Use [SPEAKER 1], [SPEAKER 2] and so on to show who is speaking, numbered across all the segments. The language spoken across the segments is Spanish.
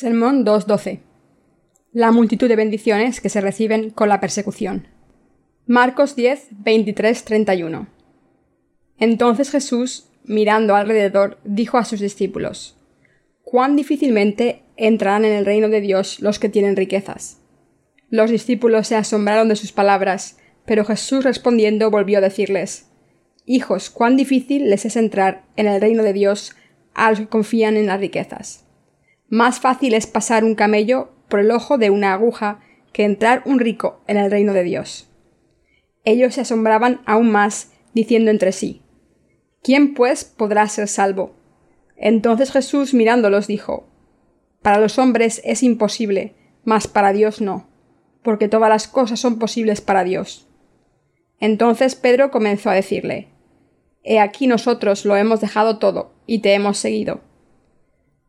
[SPEAKER 1] Sermón 2.12. La multitud de bendiciones que se reciben con la persecución. Marcos 10, 23, 31. Entonces Jesús, mirando alrededor, dijo a sus discípulos, Cuán difícilmente entrarán en el reino de Dios los que tienen riquezas. Los discípulos se asombraron de sus palabras, pero Jesús respondiendo volvió a decirles, Hijos, cuán difícil les es entrar en el reino de Dios a los que confían en las riquezas. Más fácil es pasar un camello por el ojo de una aguja que entrar un rico en el reino de Dios. Ellos se asombraban aún más, diciendo entre sí, ¿Quién pues podrá ser salvo? Entonces Jesús mirándolos dijo, Para los hombres es imposible, mas para Dios no, porque todas las cosas son posibles para Dios. Entonces Pedro comenzó a decirle, He aquí nosotros lo hemos dejado todo, y te hemos seguido.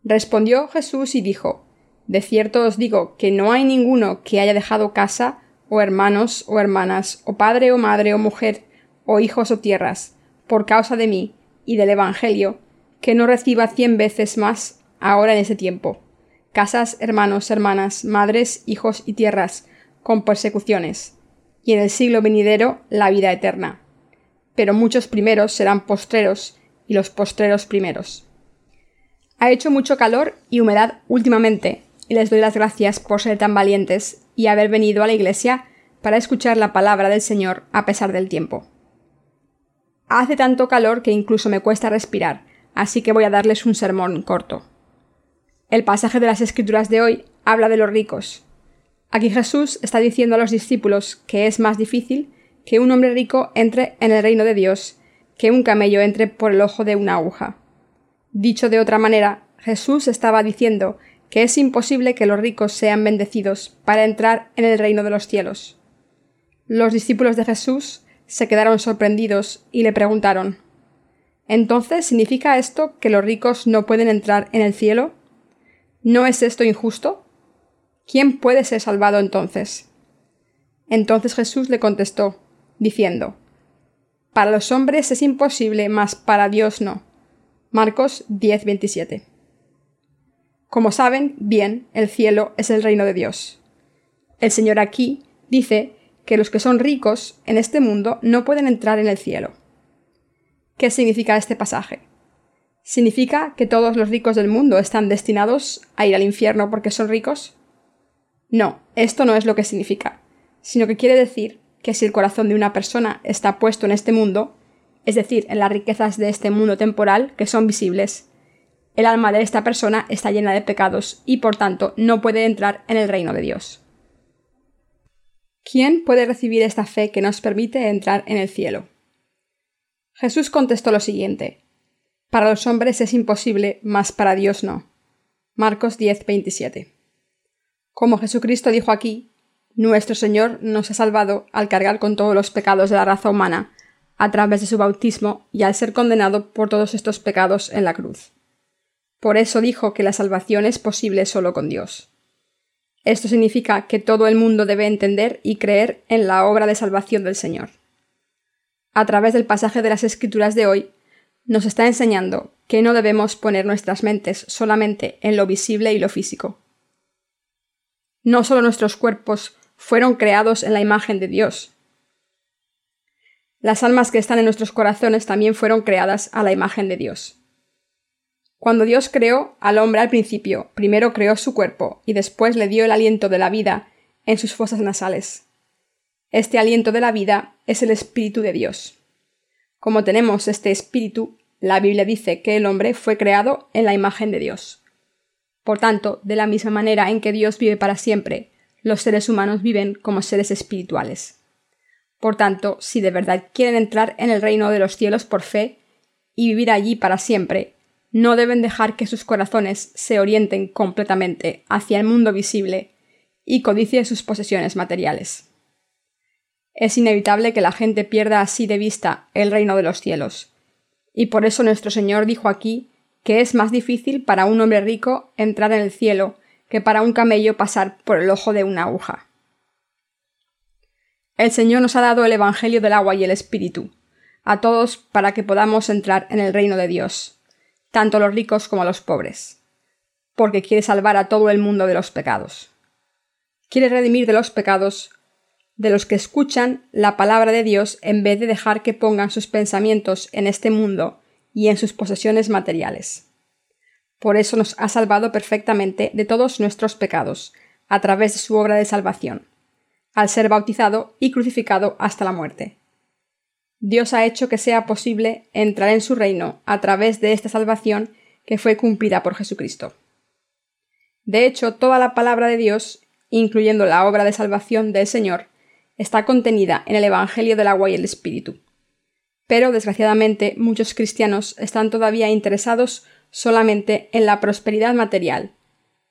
[SPEAKER 1] Respondió Jesús y dijo, De cierto os digo que no hay ninguno que haya dejado casa, o hermanos, o hermanas, o padre, o madre, o mujer, o hijos, o tierras, por causa de mí y del Evangelio, que no reciba cien veces más ahora en ese tiempo, casas, hermanos, hermanas, madres, hijos y tierras, con persecuciones, y en el siglo venidero la vida eterna. Pero muchos primeros serán postreros, y los postreros primeros. Ha hecho mucho calor y humedad últimamente, y les doy las gracias por ser tan valientes y haber venido a la iglesia para escuchar la palabra del Señor a pesar del tiempo. Hace tanto calor que incluso me cuesta respirar, así que voy a darles un sermón corto. El pasaje de las Escrituras de hoy habla de los ricos. Aquí Jesús está diciendo a los discípulos que es más difícil que un hombre rico entre en el reino de Dios que un camello entre por el ojo de una aguja. Dicho de otra manera, Jesús estaba diciendo que es imposible que los ricos sean bendecidos para entrar en el reino de los cielos. Los discípulos de Jesús se quedaron sorprendidos y le preguntaron ¿Entonces significa esto que los ricos no pueden entrar en el cielo? ¿No es esto injusto? ¿Quién puede ser salvado entonces? Entonces Jesús le contestó, diciendo Para los hombres es imposible, mas para Dios no Marcos 10:27. Como saben bien, el cielo es el reino de Dios. El Señor aquí dice que los que son ricos en este mundo no pueden entrar en el cielo. ¿Qué significa este pasaje? ¿Significa que todos los ricos del mundo están destinados a ir al infierno porque son ricos? No, esto no es lo que significa, sino que quiere decir que si el corazón de una persona está puesto en este mundo, es decir, en las riquezas de este mundo temporal que son visibles. El alma de esta persona está llena de pecados y por tanto no puede entrar en el reino de Dios. ¿Quién puede recibir esta fe que nos permite entrar en el cielo? Jesús contestó lo siguiente. Para los hombres es imposible, mas para Dios no. Marcos 10, 27. Como Jesucristo dijo aquí, nuestro Señor nos ha salvado al cargar con todos los pecados de la raza humana, a través de su bautismo y al ser condenado por todos estos pecados en la cruz. Por eso dijo que la salvación es posible solo con Dios. Esto significa que todo el mundo debe entender y creer en la obra de salvación del Señor. A través del pasaje de las Escrituras de hoy, nos está enseñando que no debemos poner nuestras mentes solamente en lo visible y lo físico. No solo nuestros cuerpos fueron creados en la imagen de Dios, las almas que están en nuestros corazones también fueron creadas a la imagen de Dios. Cuando Dios creó al hombre al principio, primero creó su cuerpo y después le dio el aliento de la vida en sus fosas nasales. Este aliento de la vida es el Espíritu de Dios. Como tenemos este Espíritu, la Biblia dice que el hombre fue creado en la imagen de Dios. Por tanto, de la misma manera en que Dios vive para siempre, los seres humanos viven como seres espirituales. Por tanto, si de verdad quieren entrar en el reino de los cielos por fe y vivir allí para siempre, no deben dejar que sus corazones se orienten completamente hacia el mundo visible y codicien sus posesiones materiales. Es inevitable que la gente pierda así de vista el reino de los cielos, y por eso nuestro Señor dijo aquí que es más difícil para un hombre rico entrar en el cielo que para un camello pasar por el ojo de una aguja. El Señor nos ha dado el Evangelio del agua y el Espíritu, a todos para que podamos entrar en el reino de Dios, tanto los ricos como los pobres. porque quiere salvar a todo el mundo de los pecados. Quiere redimir de los pecados de los que escuchan la palabra de Dios en vez de dejar que pongan sus pensamientos en este mundo y en sus posesiones materiales. Por eso nos ha salvado perfectamente de todos nuestros pecados, a través de su obra de salvación, al ser bautizado y crucificado hasta la muerte. Dios ha hecho que sea posible entrar en su reino a través de esta salvación que fue cumplida por Jesucristo. De hecho, toda la palabra de Dios, incluyendo la obra de salvación del Señor, está contenida en el Evangelio del agua y el Espíritu. Pero, desgraciadamente, muchos cristianos están todavía interesados solamente en la prosperidad material,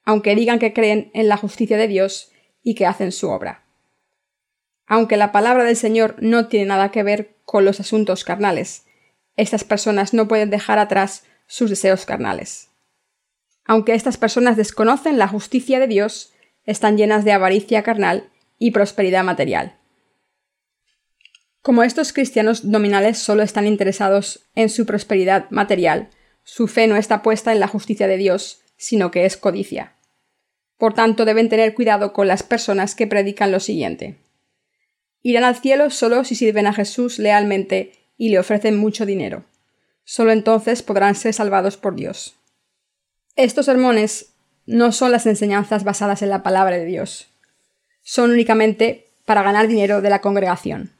[SPEAKER 1] aunque digan que creen en la justicia de Dios y que hacen su obra. Aunque la palabra del Señor no tiene nada que ver con los asuntos carnales, estas personas no pueden dejar atrás sus deseos carnales. Aunque estas personas desconocen la justicia de Dios, están llenas de avaricia carnal y prosperidad material. Como estos cristianos nominales solo están interesados en su prosperidad material, su fe no está puesta en la justicia de Dios, sino que es codicia. Por tanto, deben tener cuidado con las personas que predican lo siguiente. Irán al cielo solo si sirven a Jesús lealmente y le ofrecen mucho dinero. Solo entonces podrán ser salvados por Dios. Estos sermones no son las enseñanzas basadas en la palabra de Dios. Son únicamente para ganar dinero de la congregación.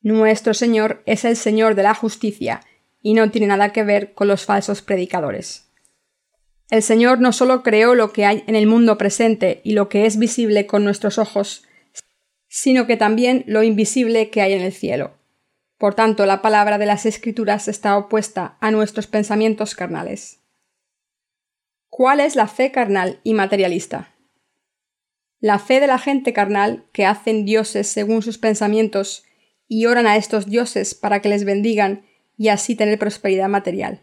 [SPEAKER 1] Nuestro Señor es el Señor de la justicia y no tiene nada que ver con los falsos predicadores. El Señor no solo creó lo que hay en el mundo presente y lo que es visible con nuestros ojos, sino que también lo invisible que hay en el cielo. Por tanto, la palabra de las Escrituras está opuesta a nuestros pensamientos carnales. ¿Cuál es la fe carnal y materialista? La fe de la gente carnal que hacen dioses según sus pensamientos y oran a estos dioses para que les bendigan y así tener prosperidad material.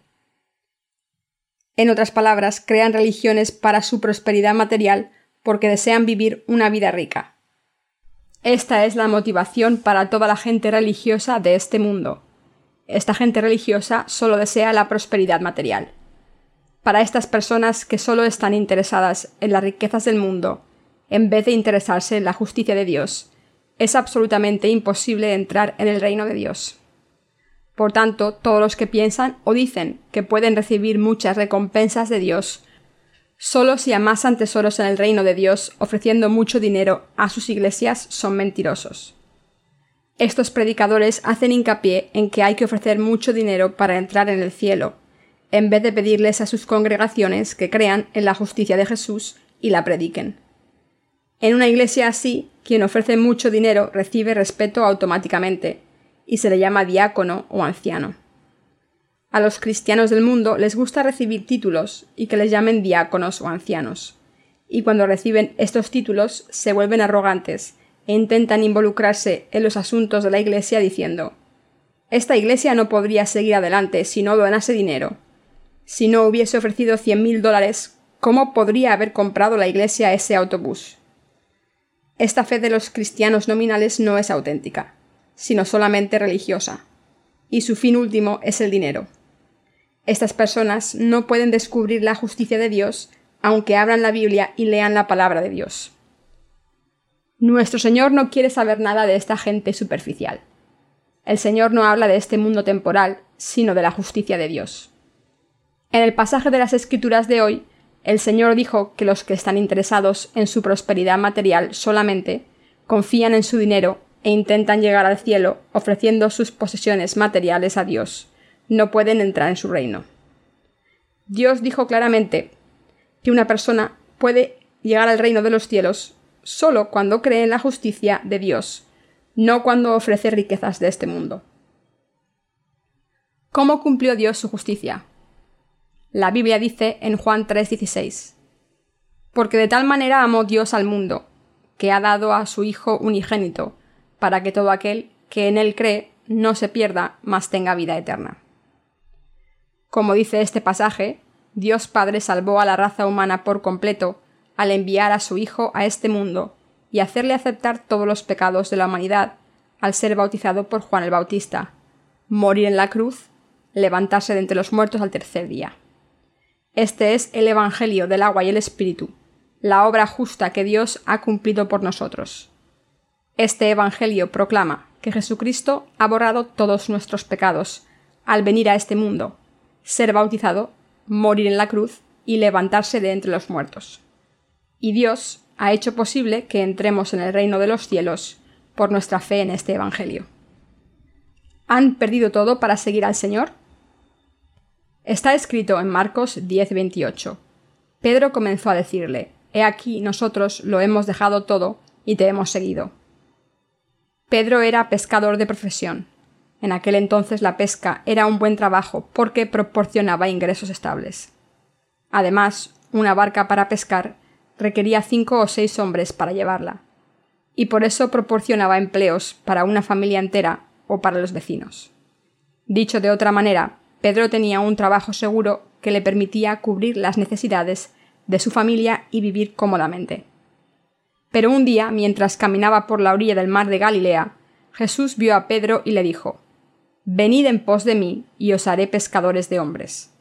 [SPEAKER 1] En otras palabras, crean religiones para su prosperidad material porque desean vivir una vida rica. Esta es la motivación para toda la gente religiosa de este mundo. Esta gente religiosa solo desea la prosperidad material para estas personas que solo están interesadas en las riquezas del mundo, en vez de interesarse en la justicia de Dios, es absolutamente imposible entrar en el reino de Dios. Por tanto, todos los que piensan o dicen que pueden recibir muchas recompensas de Dios, solo si amasan tesoros en el reino de Dios ofreciendo mucho dinero a sus iglesias, son mentirosos. Estos predicadores hacen hincapié en que hay que ofrecer mucho dinero para entrar en el cielo, en vez de pedirles a sus congregaciones que crean en la justicia de Jesús y la prediquen. En una iglesia así, quien ofrece mucho dinero recibe respeto automáticamente, y se le llama diácono o anciano. A los cristianos del mundo les gusta recibir títulos y que les llamen diáconos o ancianos, y cuando reciben estos títulos se vuelven arrogantes e intentan involucrarse en los asuntos de la iglesia diciendo Esta iglesia no podría seguir adelante si no donase dinero, si no hubiese ofrecido cien mil dólares, ¿cómo podría haber comprado la Iglesia ese autobús? Esta fe de los cristianos nominales no es auténtica, sino solamente religiosa, y su fin último es el dinero. Estas personas no pueden descubrir la justicia de Dios aunque abran la Biblia y lean la palabra de Dios. Nuestro Señor no quiere saber nada de esta gente superficial. El Señor no habla de este mundo temporal, sino de la justicia de Dios. En el pasaje de las Escrituras de hoy, el Señor dijo que los que están interesados en su prosperidad material solamente confían en su dinero e intentan llegar al cielo ofreciendo sus posesiones materiales a Dios. No pueden entrar en su reino. Dios dijo claramente que una persona puede llegar al reino de los cielos solo cuando cree en la justicia de Dios, no cuando ofrece riquezas de este mundo. ¿Cómo cumplió Dios su justicia? La Biblia dice en Juan 3:16, Porque de tal manera amó Dios al mundo, que ha dado a su Hijo unigénito, para que todo aquel que en él cree no se pierda, mas tenga vida eterna. Como dice este pasaje, Dios Padre salvó a la raza humana por completo al enviar a su Hijo a este mundo y hacerle aceptar todos los pecados de la humanidad al ser bautizado por Juan el Bautista, morir en la cruz, levantarse de entre los muertos al tercer día. Este es el Evangelio del agua y el Espíritu, la obra justa que Dios ha cumplido por nosotros. Este Evangelio proclama que Jesucristo ha borrado todos nuestros pecados al venir a este mundo, ser bautizado, morir en la cruz y levantarse de entre los muertos. Y Dios ha hecho posible que entremos en el reino de los cielos por nuestra fe en este Evangelio. ¿Han perdido todo para seguir al Señor? Está escrito en Marcos 10:28. Pedro comenzó a decirle, He aquí nosotros lo hemos dejado todo y te hemos seguido. Pedro era pescador de profesión. En aquel entonces la pesca era un buen trabajo porque proporcionaba ingresos estables. Además, una barca para pescar requería cinco o seis hombres para llevarla, y por eso proporcionaba empleos para una familia entera o para los vecinos. Dicho de otra manera, Pedro tenía un trabajo seguro que le permitía cubrir las necesidades de su familia y vivir cómodamente. Pero un día, mientras caminaba por la orilla del mar de Galilea, Jesús vio a Pedro y le dijo Venid en pos de mí, y os haré pescadores de hombres.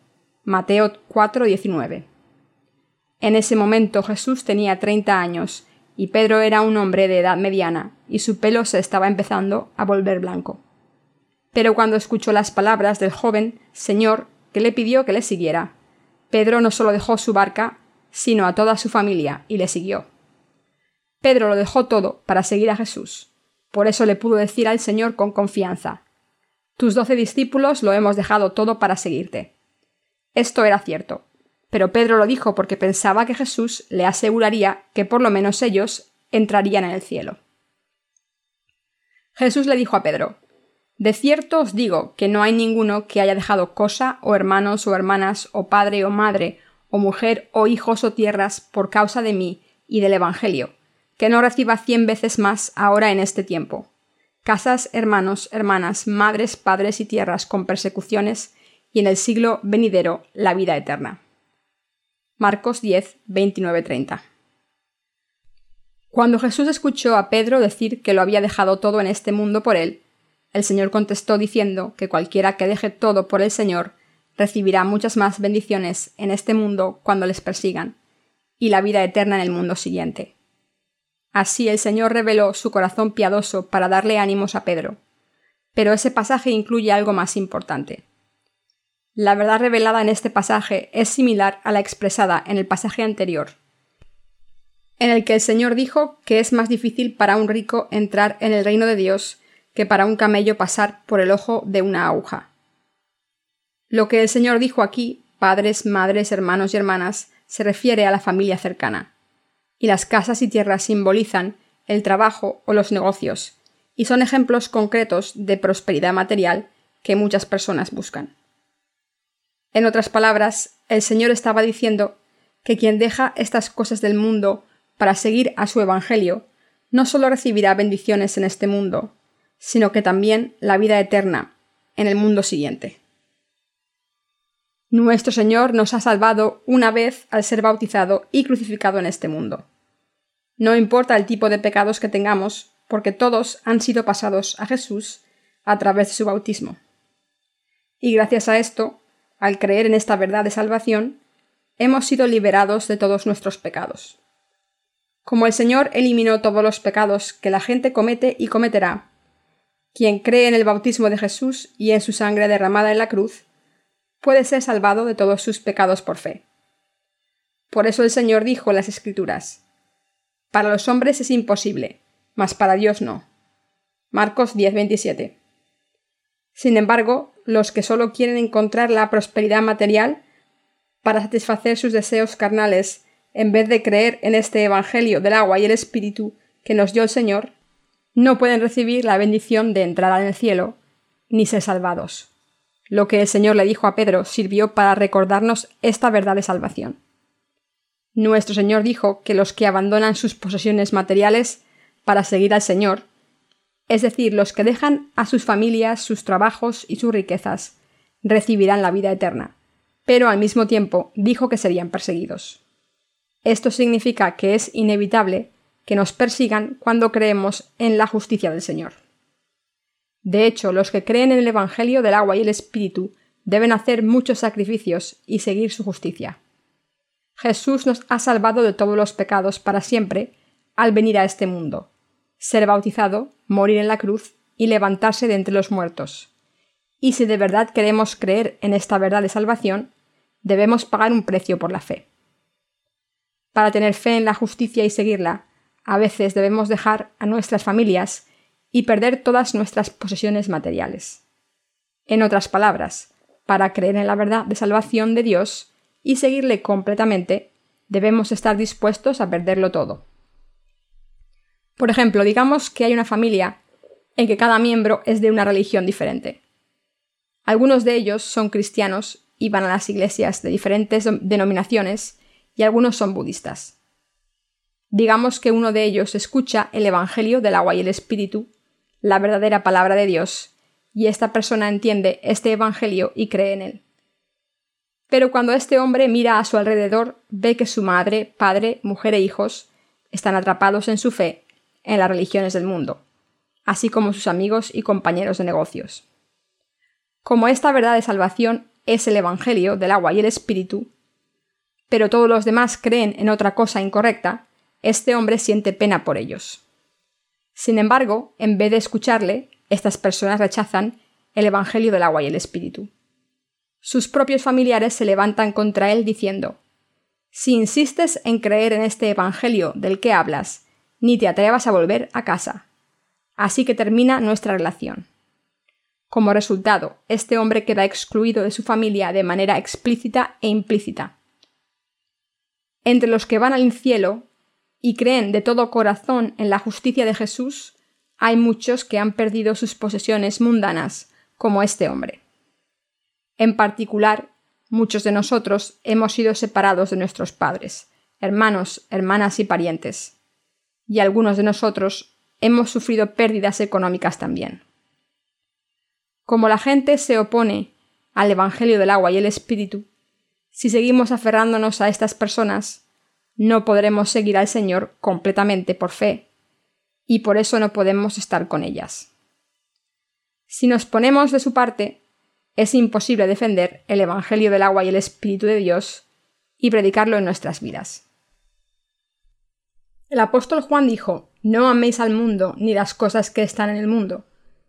[SPEAKER 1] Mateo 4:19. En ese momento Jesús tenía treinta años, y Pedro era un hombre de edad mediana, y su pelo se estaba empezando a volver blanco. Pero cuando escuchó las palabras del joven Señor, que le pidió que le siguiera, Pedro no solo dejó su barca, sino a toda su familia, y le siguió. Pedro lo dejó todo para seguir a Jesús. Por eso le pudo decir al Señor con confianza Tus doce discípulos lo hemos dejado todo para seguirte. Esto era cierto, pero Pedro lo dijo porque pensaba que Jesús le aseguraría que por lo menos ellos entrarían en el cielo. Jesús le dijo a Pedro De cierto os digo que no hay ninguno que haya dejado cosa, o hermanos, o hermanas, o padre, o madre, o mujer, o hijos, o tierras, por causa de mí y del Evangelio, que no reciba cien veces más ahora en este tiempo. Casas, hermanos, hermanas, madres, padres y tierras con persecuciones, y en el siglo venidero la vida eterna. Marcos 10, 29-30. Cuando Jesús escuchó a Pedro decir que lo había dejado todo en este mundo por él, el Señor contestó diciendo que cualquiera que deje todo por el Señor recibirá muchas más bendiciones en este mundo cuando les persigan, y la vida eterna en el mundo siguiente. Así el Señor reveló su corazón piadoso para darle ánimos a Pedro. Pero ese pasaje incluye algo más importante. La verdad revelada en este pasaje es similar a la expresada en el pasaje anterior, en el que el Señor dijo que es más difícil para un rico entrar en el reino de Dios que para un camello pasar por el ojo de una aguja. Lo que el Señor dijo aquí, padres, madres, hermanos y hermanas, se refiere a la familia cercana, y las casas y tierras simbolizan el trabajo o los negocios, y son ejemplos concretos de prosperidad material que muchas personas buscan. En otras palabras, el Señor estaba diciendo que quien deja estas cosas del mundo para seguir a su Evangelio, no solo recibirá bendiciones en este mundo, sino que también la vida eterna en el mundo siguiente. Nuestro Señor nos ha salvado una vez al ser bautizado y crucificado en este mundo. No importa el tipo de pecados que tengamos, porque todos han sido pasados a Jesús a través de su bautismo. Y gracias a esto, al creer en esta verdad de salvación, hemos sido liberados de todos nuestros pecados. Como el Señor eliminó todos los pecados que la gente comete y cometerá, quien cree en el bautismo de Jesús y en su sangre derramada en la cruz, puede ser salvado de todos sus pecados por fe. Por eso el Señor dijo en las Escrituras, Para los hombres es imposible, mas para Dios no. Marcos 10:27. Sin embargo, los que solo quieren encontrar la prosperidad material para satisfacer sus deseos carnales, en vez de creer en este Evangelio del agua y el Espíritu que nos dio el Señor, no pueden recibir la bendición de entrar en el cielo, ni ser salvados. Lo que el Señor le dijo a Pedro sirvió para recordarnos esta verdad de salvación. Nuestro Señor dijo que los que abandonan sus posesiones materiales para seguir al Señor es decir, los que dejan a sus familias, sus trabajos y sus riquezas, recibirán la vida eterna, pero al mismo tiempo dijo que serían perseguidos. Esto significa que es inevitable que nos persigan cuando creemos en la justicia del Señor. De hecho, los que creen en el Evangelio del agua y el Espíritu deben hacer muchos sacrificios y seguir su justicia. Jesús nos ha salvado de todos los pecados para siempre al venir a este mundo, ser bautizado, morir en la cruz y levantarse de entre los muertos. Y si de verdad queremos creer en esta verdad de salvación, debemos pagar un precio por la fe. Para tener fe en la justicia y seguirla, a veces debemos dejar a nuestras familias y perder todas nuestras posesiones materiales. En otras palabras, para creer en la verdad de salvación de Dios y seguirle completamente, debemos estar dispuestos a perderlo todo. Por ejemplo, digamos que hay una familia en que cada miembro es de una religión diferente. Algunos de ellos son cristianos y van a las iglesias de diferentes denominaciones y algunos son budistas. Digamos que uno de ellos escucha el Evangelio del agua y el Espíritu, la verdadera palabra de Dios, y esta persona entiende este Evangelio y cree en él. Pero cuando este hombre mira a su alrededor, ve que su madre, padre, mujer e hijos están atrapados en su fe en las religiones del mundo, así como sus amigos y compañeros de negocios. Como esta verdad de salvación es el Evangelio del agua y el Espíritu, pero todos los demás creen en otra cosa incorrecta, este hombre siente pena por ellos. Sin embargo, en vez de escucharle, estas personas rechazan el Evangelio del agua y el Espíritu. Sus propios familiares se levantan contra él diciendo Si insistes en creer en este Evangelio del que hablas, ni te atrevas a volver a casa. Así que termina nuestra relación. Como resultado, este hombre queda excluido de su familia de manera explícita e implícita. Entre los que van al cielo y creen de todo corazón en la justicia de Jesús, hay muchos que han perdido sus posesiones mundanas, como este hombre. En particular, muchos de nosotros hemos sido separados de nuestros padres, hermanos, hermanas y parientes, y algunos de nosotros hemos sufrido pérdidas económicas también. Como la gente se opone al Evangelio del agua y el Espíritu, si seguimos aferrándonos a estas personas, no podremos seguir al Señor completamente por fe, y por eso no podemos estar con ellas. Si nos ponemos de su parte, es imposible defender el Evangelio del agua y el Espíritu de Dios y predicarlo en nuestras vidas. El apóstol Juan dijo, No améis al mundo ni las cosas que están en el mundo.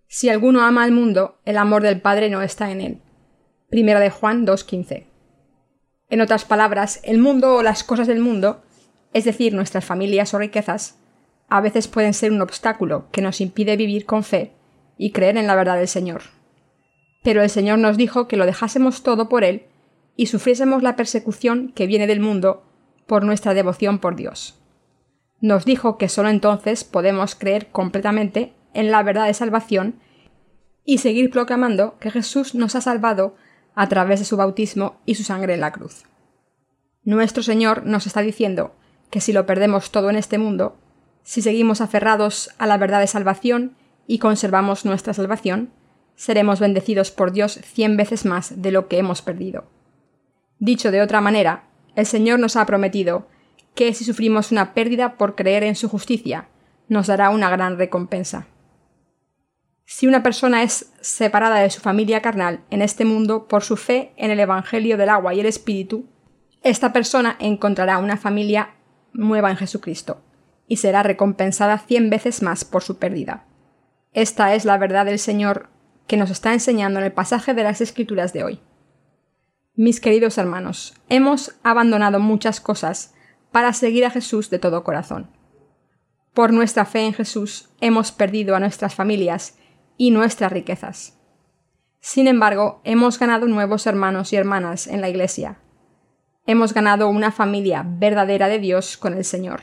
[SPEAKER 1] Si alguno ama al mundo, el amor del Padre no está en él. Primera de Juan 2.15. En otras palabras, el mundo o las cosas del mundo, es decir, nuestras familias o riquezas, a veces pueden ser un obstáculo que nos impide vivir con fe y creer en la verdad del Señor. Pero el Señor nos dijo que lo dejásemos todo por Él y sufriésemos la persecución que viene del mundo por nuestra devoción por Dios. Nos dijo que sólo entonces podemos creer completamente en la verdad de salvación y seguir proclamando que Jesús nos ha salvado a través de su bautismo y su sangre en la cruz. Nuestro Señor nos está diciendo que si lo perdemos todo en este mundo, si seguimos aferrados a la verdad de salvación y conservamos nuestra salvación, seremos bendecidos por Dios cien veces más de lo que hemos perdido. Dicho de otra manera, el Señor nos ha prometido que si sufrimos una pérdida por creer en su justicia, nos dará una gran recompensa. Si una persona es separada de su familia carnal en este mundo por su fe en el Evangelio del agua y el Espíritu, esta persona encontrará una familia nueva en Jesucristo y será recompensada cien veces más por su pérdida. Esta es la verdad del Señor que nos está enseñando en el pasaje de las Escrituras de hoy. Mis queridos hermanos, hemos abandonado muchas cosas para seguir a Jesús de todo corazón. Por nuestra fe en Jesús hemos perdido a nuestras familias y nuestras riquezas. Sin embargo, hemos ganado nuevos hermanos y hermanas en la Iglesia. Hemos ganado una familia verdadera de Dios con el Señor.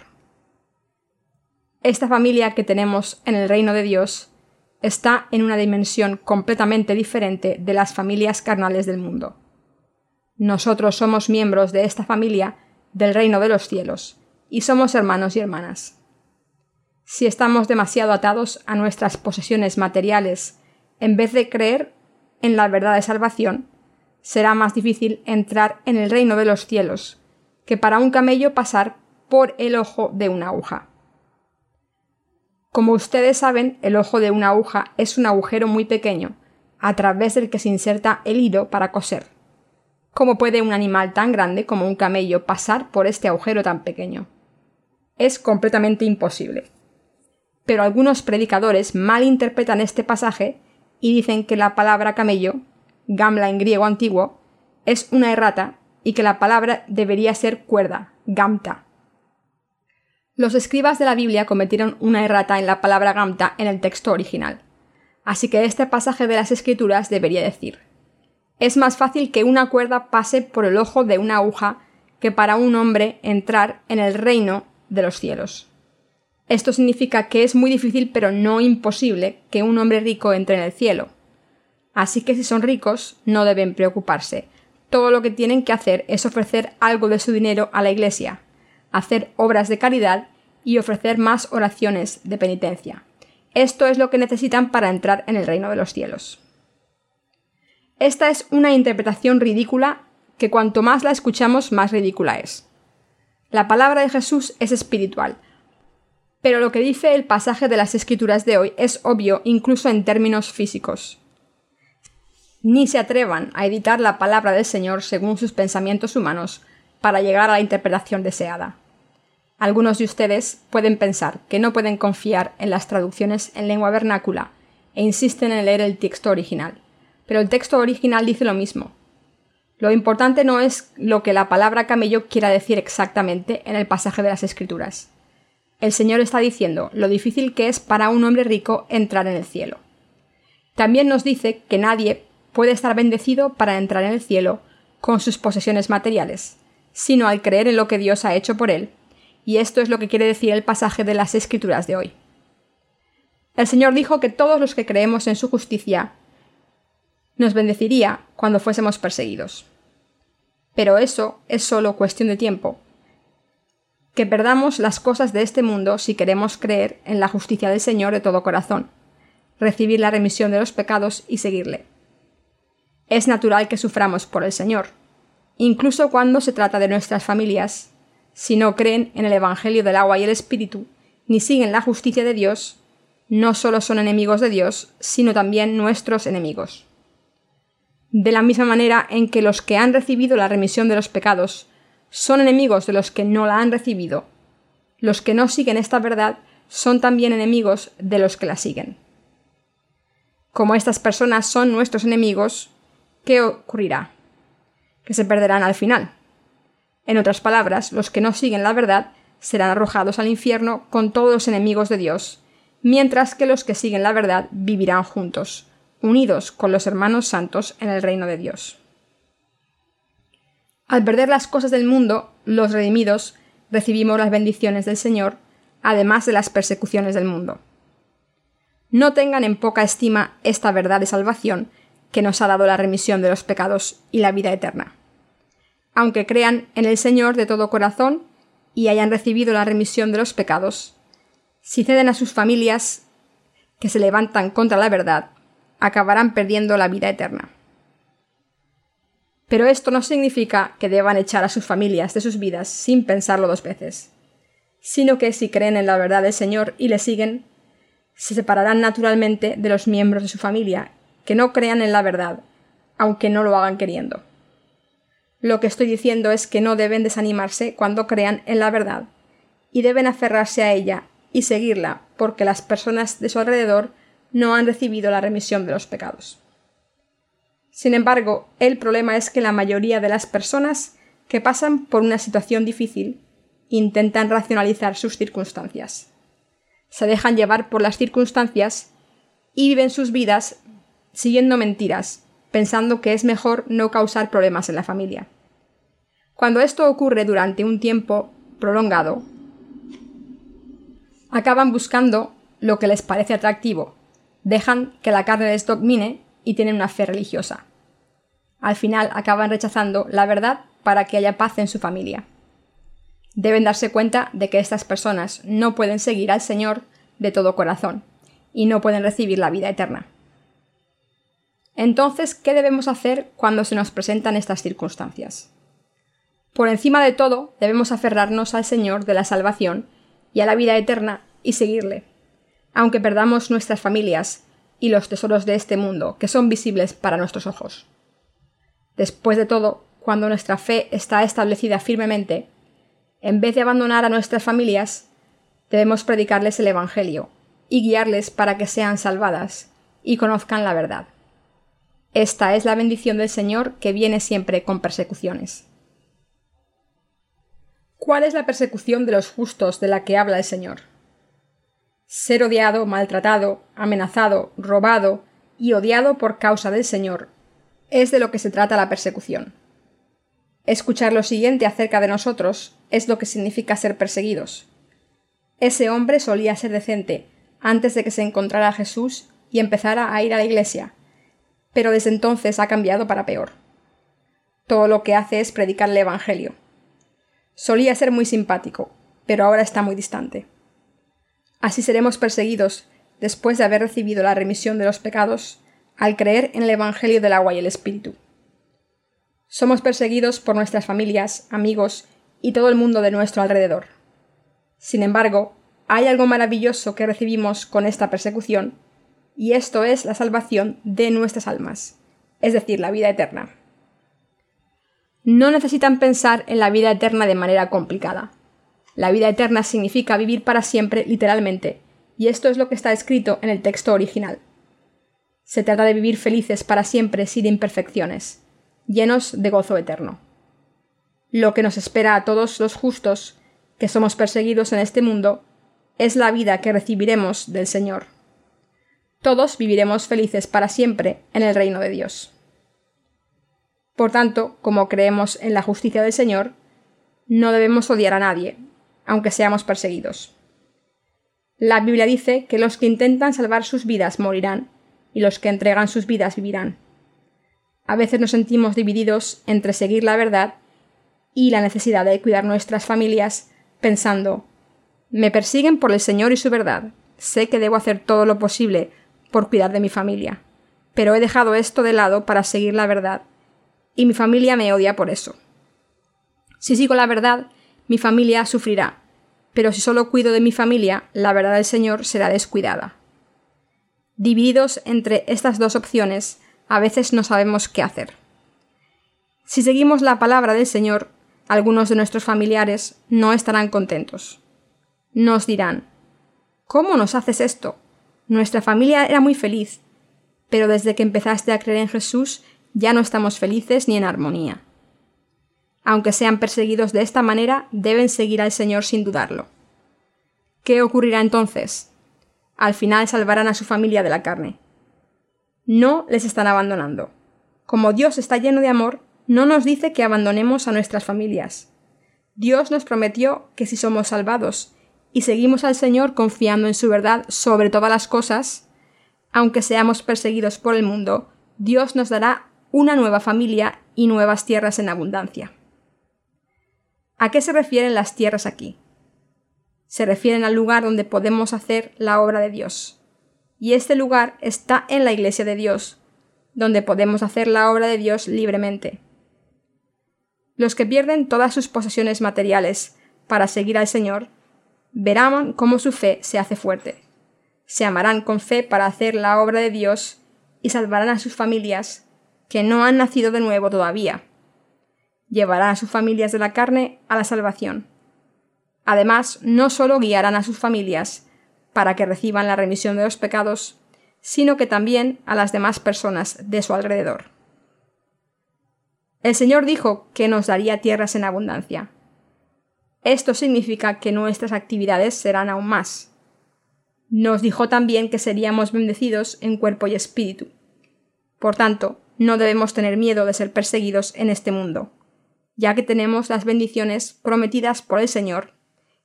[SPEAKER 1] Esta familia que tenemos en el reino de Dios está en una dimensión completamente diferente de las familias carnales del mundo. Nosotros somos miembros de esta familia del reino de los cielos, y somos hermanos y hermanas. Si estamos demasiado atados a nuestras posesiones materiales, en vez de creer en la verdad de salvación, será más difícil entrar en el reino de los cielos que para un camello pasar por el ojo de una aguja. Como ustedes saben, el ojo de una aguja es un agujero muy pequeño, a través del que se inserta el hilo para coser. ¿Cómo puede un animal tan grande como un camello pasar por este agujero tan pequeño? Es completamente imposible. Pero algunos predicadores malinterpretan este pasaje y dicen que la palabra camello, gamla en griego antiguo, es una errata y que la palabra debería ser cuerda, gamta. Los escribas de la Biblia cometieron una errata en la palabra gamta en el texto original. Así que este pasaje de las Escrituras debería decir es más fácil que una cuerda pase por el ojo de una aguja que para un hombre entrar en el reino de los cielos. Esto significa que es muy difícil pero no imposible que un hombre rico entre en el cielo. Así que si son ricos, no deben preocuparse. Todo lo que tienen que hacer es ofrecer algo de su dinero a la iglesia, hacer obras de caridad y ofrecer más oraciones de penitencia. Esto es lo que necesitan para entrar en el reino de los cielos. Esta es una interpretación ridícula que cuanto más la escuchamos más ridícula es. La palabra de Jesús es espiritual, pero lo que dice el pasaje de las escrituras de hoy es obvio incluso en términos físicos. Ni se atrevan a editar la palabra del Señor según sus pensamientos humanos para llegar a la interpretación deseada. Algunos de ustedes pueden pensar que no pueden confiar en las traducciones en lengua vernácula e insisten en leer el texto original pero el texto original dice lo mismo. Lo importante no es lo que la palabra camello quiera decir exactamente en el pasaje de las Escrituras. El Señor está diciendo lo difícil que es para un hombre rico entrar en el cielo. También nos dice que nadie puede estar bendecido para entrar en el cielo con sus posesiones materiales, sino al creer en lo que Dios ha hecho por él, y esto es lo que quiere decir el pasaje de las Escrituras de hoy. El Señor dijo que todos los que creemos en su justicia nos bendeciría cuando fuésemos perseguidos. Pero eso es solo cuestión de tiempo. Que perdamos las cosas de este mundo si queremos creer en la justicia del Señor de todo corazón, recibir la remisión de los pecados y seguirle. Es natural que suframos por el Señor, incluso cuando se trata de nuestras familias, si no creen en el Evangelio del agua y el Espíritu, ni siguen la justicia de Dios, no solo son enemigos de Dios, sino también nuestros enemigos de la misma manera en que los que han recibido la remisión de los pecados son enemigos de los que no la han recibido, los que no siguen esta verdad son también enemigos de los que la siguen. Como estas personas son nuestros enemigos, ¿qué ocurrirá? Que se perderán al final. En otras palabras, los que no siguen la verdad serán arrojados al infierno con todos los enemigos de Dios, mientras que los que siguen la verdad vivirán juntos, unidos con los hermanos santos en el reino de Dios. Al perder las cosas del mundo, los redimidos recibimos las bendiciones del Señor, además de las persecuciones del mundo. No tengan en poca estima esta verdad de salvación que nos ha dado la remisión de los pecados y la vida eterna. Aunque crean en el Señor de todo corazón y hayan recibido la remisión de los pecados, si ceden a sus familias que se levantan contra la verdad, acabarán perdiendo la vida eterna. Pero esto no significa que deban echar a sus familias de sus vidas sin pensarlo dos veces, sino que si creen en la verdad del Señor y le siguen, se separarán naturalmente de los miembros de su familia que no crean en la verdad, aunque no lo hagan queriendo. Lo que estoy diciendo es que no deben desanimarse cuando crean en la verdad, y deben aferrarse a ella y seguirla, porque las personas de su alrededor no han recibido la remisión de los pecados. Sin embargo, el problema es que la mayoría de las personas que pasan por una situación difícil intentan racionalizar sus circunstancias. Se dejan llevar por las circunstancias y viven sus vidas siguiendo mentiras, pensando que es mejor no causar problemas en la familia. Cuando esto ocurre durante un tiempo prolongado, acaban buscando lo que les parece atractivo, dejan que la carne les domine y tienen una fe religiosa. Al final acaban rechazando la verdad para que haya paz en su familia. Deben darse cuenta de que estas personas no pueden seguir al Señor de todo corazón y no pueden recibir la vida eterna. Entonces, ¿qué debemos hacer cuando se nos presentan estas circunstancias? Por encima de todo, debemos aferrarnos al Señor de la salvación y a la vida eterna y seguirle, aunque perdamos nuestras familias y los tesoros de este mundo, que son visibles para nuestros ojos. Después de todo, cuando nuestra fe está establecida firmemente, en vez de abandonar a nuestras familias, debemos predicarles el Evangelio y guiarles para que sean salvadas y conozcan la verdad. Esta es la bendición del Señor que viene siempre con persecuciones. ¿Cuál es la persecución de los justos de la que habla el Señor? Ser odiado, maltratado, amenazado, robado y odiado por causa del Señor es de lo que se trata la persecución. Escuchar lo siguiente acerca de nosotros es lo que significa ser perseguidos. Ese hombre solía ser decente antes de que se encontrara a Jesús y empezara a ir a la iglesia, pero desde entonces ha cambiado para peor. Todo lo que hace es predicar el Evangelio. Solía ser muy simpático, pero ahora está muy distante. Así seremos perseguidos después de haber recibido la remisión de los pecados al creer en el Evangelio del agua y el Espíritu. Somos perseguidos por nuestras familias, amigos y todo el mundo de nuestro alrededor. Sin embargo, hay algo maravilloso que recibimos con esta persecución, y esto es la salvación de nuestras almas, es decir, la vida eterna. No necesitan pensar en la vida eterna de manera complicada. La vida eterna significa vivir para siempre literalmente, y esto es lo que está escrito en el texto original. Se trata de vivir felices para siempre sin imperfecciones, llenos de gozo eterno. Lo que nos espera a todos los justos, que somos perseguidos en este mundo, es la vida que recibiremos del Señor. Todos viviremos felices para siempre en el reino de Dios. Por tanto, como creemos en la justicia del Señor, no debemos odiar a nadie, aunque seamos perseguidos. La Biblia dice que los que intentan salvar sus vidas morirán, y los que entregan sus vidas vivirán. A veces nos sentimos divididos entre seguir la verdad y la necesidad de cuidar nuestras familias, pensando me persiguen por el Señor y su verdad. Sé que debo hacer todo lo posible por cuidar de mi familia. Pero he dejado esto de lado para seguir la verdad, y mi familia me odia por eso. Si sigo la verdad, mi familia sufrirá, pero si solo cuido de mi familia, la verdad del Señor será descuidada. Divididos entre estas dos opciones, a veces no sabemos qué hacer. Si seguimos la palabra del Señor, algunos de nuestros familiares no estarán contentos. Nos dirán, ¿cómo nos haces esto? Nuestra familia era muy feliz, pero desde que empezaste a creer en Jesús ya no estamos felices ni en armonía. Aunque sean perseguidos de esta manera, deben seguir al Señor sin dudarlo. ¿Qué ocurrirá entonces? Al final salvarán a su familia de la carne no les están abandonando. Como Dios está lleno de amor, no nos dice que abandonemos a nuestras familias. Dios nos prometió que si somos salvados y seguimos al Señor confiando en su verdad sobre todas las cosas, aunque seamos perseguidos por el mundo, Dios nos dará una nueva familia y nuevas tierras en abundancia. ¿A qué se refieren las tierras aquí? Se refieren al lugar donde podemos hacer la obra de Dios y este lugar está en la Iglesia de Dios, donde podemos hacer la obra de Dios libremente. Los que pierden todas sus posesiones materiales para seguir al Señor, verán cómo su fe se hace fuerte. Se amarán con fe para hacer la obra de Dios y salvarán a sus familias que no han nacido de nuevo todavía. Llevarán a sus familias de la carne a la salvación. Además, no solo guiarán a sus familias, para que reciban la remisión de los pecados, sino que también a las demás personas de su alrededor. El Señor dijo que nos daría tierras en abundancia. Esto significa que nuestras actividades serán aún más. Nos dijo también que seríamos bendecidos en cuerpo y espíritu. Por tanto, no debemos tener miedo de ser perseguidos en este mundo, ya que tenemos las bendiciones prometidas por el Señor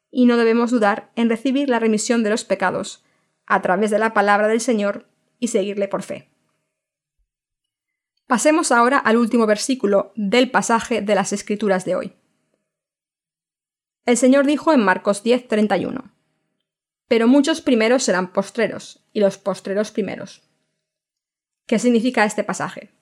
[SPEAKER 1] y no debemos dudar en recibir la remisión de los pecados a través de la palabra del Señor y seguirle por fe. Pasemos ahora al último versículo del pasaje de las Escrituras de hoy. El Señor dijo en Marcos 10:31, Pero muchos primeros serán postreros, y los postreros primeros. ¿Qué significa este pasaje?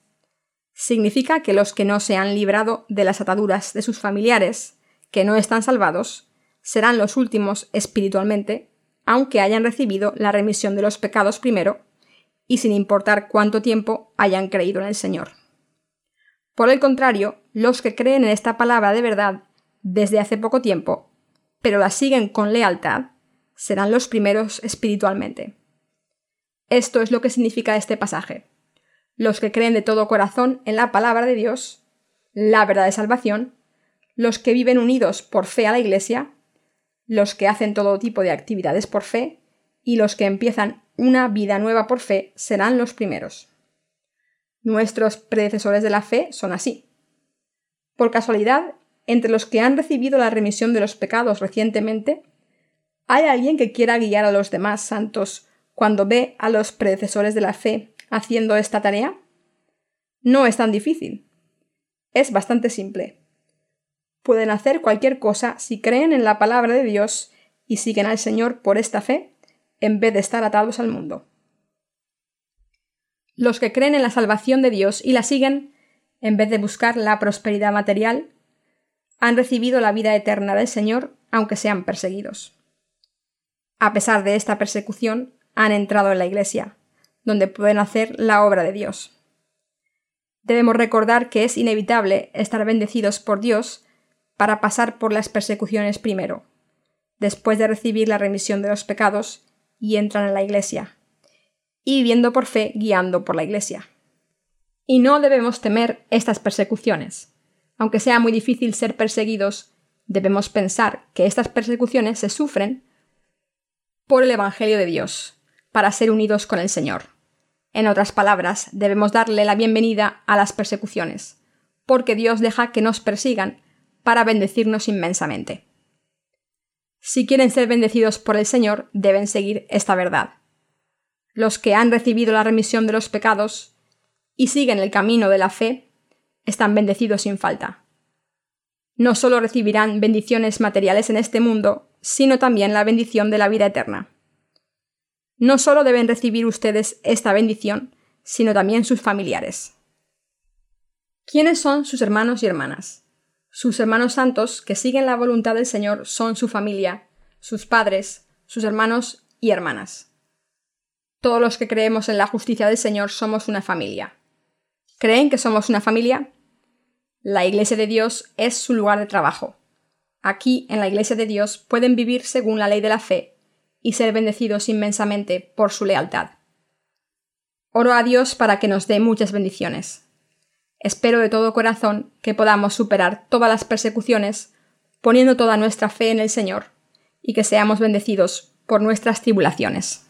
[SPEAKER 1] Significa que los que no se han librado de las ataduras de sus familiares, que no están salvados, serán los últimos espiritualmente, aunque hayan recibido la remisión de los pecados primero, y sin importar cuánto tiempo hayan creído en el Señor. Por el contrario, los que creen en esta palabra de verdad desde hace poco tiempo, pero la siguen con lealtad, serán los primeros espiritualmente. Esto es lo que significa este pasaje. Los que creen de todo corazón en la palabra de Dios, la verdad de salvación, los que viven unidos por fe a la Iglesia, los que hacen todo tipo de actividades por fe y los que empiezan una vida nueva por fe serán los primeros. Nuestros predecesores de la fe son así. Por casualidad, entre los que han recibido la remisión de los pecados recientemente, ¿hay alguien que quiera guiar a los demás santos cuando ve a los predecesores de la fe haciendo esta tarea? No es tan difícil. Es bastante simple. Pueden hacer cualquier cosa si creen en la palabra de Dios y siguen al Señor por esta fe, en vez de estar atados al mundo. Los que creen en la salvación de Dios y la siguen, en vez de buscar la prosperidad material, han recibido la vida eterna del Señor, aunque sean perseguidos. A pesar de esta persecución, han entrado en la Iglesia, donde pueden hacer la obra de Dios. Debemos recordar que es inevitable estar bendecidos por Dios para pasar por las persecuciones primero, después de recibir la remisión de los pecados y entran en la Iglesia, y viviendo por fe guiando por la Iglesia. Y no debemos temer estas persecuciones. Aunque sea muy difícil ser perseguidos, debemos pensar que estas persecuciones se sufren por el Evangelio de Dios, para ser unidos con el Señor. En otras palabras, debemos darle la bienvenida a las persecuciones, porque Dios deja que nos persigan para bendecirnos inmensamente. Si quieren ser bendecidos por el Señor, deben seguir esta verdad. Los que han recibido la remisión de los pecados y siguen el camino de la fe, están bendecidos sin falta. No solo recibirán bendiciones materiales en este mundo, sino también la bendición de la vida eterna. No solo deben recibir ustedes esta bendición, sino también sus familiares. ¿Quiénes son sus hermanos y hermanas? Sus hermanos santos que siguen la voluntad del Señor son su familia, sus padres, sus hermanos y hermanas. Todos los que creemos en la justicia del Señor somos una familia. ¿Creen que somos una familia? La Iglesia de Dios es su lugar de trabajo. Aquí, en la Iglesia de Dios, pueden vivir según la ley de la fe y ser bendecidos inmensamente por su lealtad. Oro a Dios para que nos dé muchas bendiciones. Espero de todo corazón que podamos superar todas las persecuciones poniendo toda nuestra fe en el Señor y que seamos bendecidos por nuestras tribulaciones.